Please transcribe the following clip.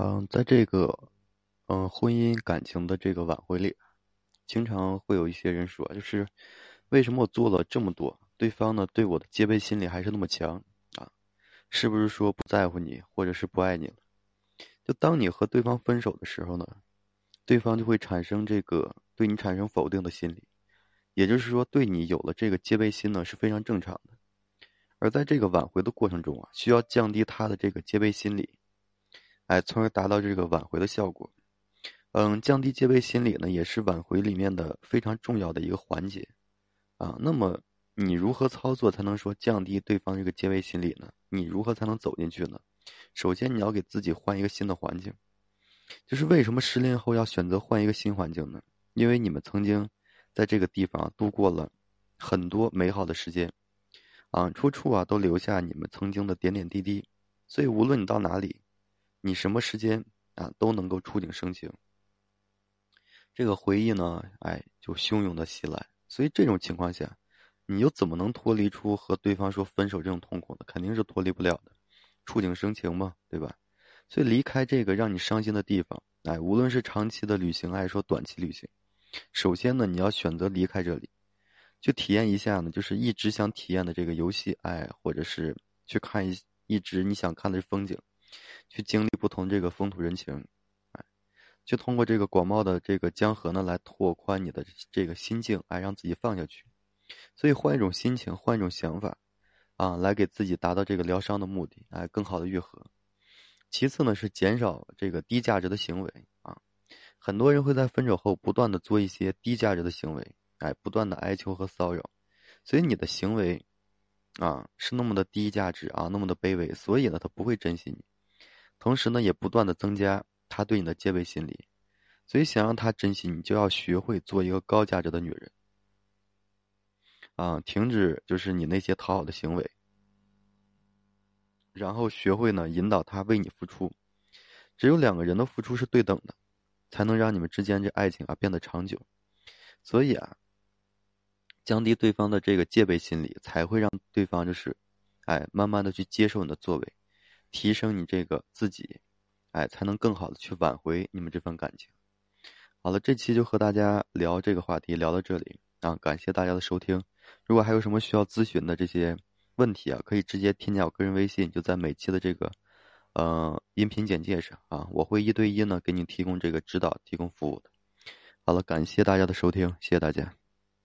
嗯，在这个，嗯，婚姻感情的这个挽回里，经常会有一些人说，就是为什么我做了这么多，对方呢对我的戒备心理还是那么强啊？是不是说不在乎你，或者是不爱你了？就当你和对方分手的时候呢，对方就会产生这个对你产生否定的心理，也就是说，对你有了这个戒备心呢是非常正常的。而在这个挽回的过程中啊，需要降低他的这个戒备心理。哎，从而达到这个挽回的效果。嗯，降低戒备心理呢，也是挽回里面的非常重要的一个环节啊。那么，你如何操作才能说降低对方这个戒备心理呢？你如何才能走进去呢？首先，你要给自己换一个新的环境。就是为什么失恋后要选择换一个新环境呢？因为你们曾经在这个地方度过了很多美好的时间啊，处处啊都留下你们曾经的点点滴滴。所以，无论你到哪里。你什么时间啊都能够触景生情，这个回忆呢，哎，就汹涌的袭来。所以这种情况下，你又怎么能脱离出和对方说分手这种痛苦呢？肯定是脱离不了的。触景生情嘛，对吧？所以离开这个让你伤心的地方，哎，无论是长期的旅行还是说短期旅行，首先呢，你要选择离开这里，去体验一下呢，就是一直想体验的这个游戏，哎，或者是去看一一直你想看的风景。去经历不同这个风土人情，哎，就通过这个广袤的这个江河呢，来拓宽你的这个心境，哎，让自己放下去。所以换一种心情，换一种想法，啊，来给自己达到这个疗伤的目的，哎，更好的愈合。其次呢，是减少这个低价值的行为啊。很多人会在分手后不断的做一些低价值的行为，哎，不断的哀求和骚扰。所以你的行为，啊，是那么的低价值啊，那么的卑微，所以呢，他不会珍惜你。同时呢，也不断的增加他对你的戒备心理，所以想让他珍惜你，就要学会做一个高价值的女人，啊，停止就是你那些讨好的行为，然后学会呢引导他为你付出，只有两个人的付出是对等的，才能让你们之间这爱情啊变得长久。所以啊，降低对方的这个戒备心理，才会让对方就是，哎，慢慢的去接受你的作为。提升你这个自己，哎，才能更好的去挽回你们这份感情。好了，这期就和大家聊这个话题，聊到这里啊，感谢大家的收听。如果还有什么需要咨询的这些问题啊，可以直接添加我个人微信，就在每期的这个呃音频简介上啊，我会一对一呢给你提供这个指导、提供服务的。好了，感谢大家的收听，谢谢大家。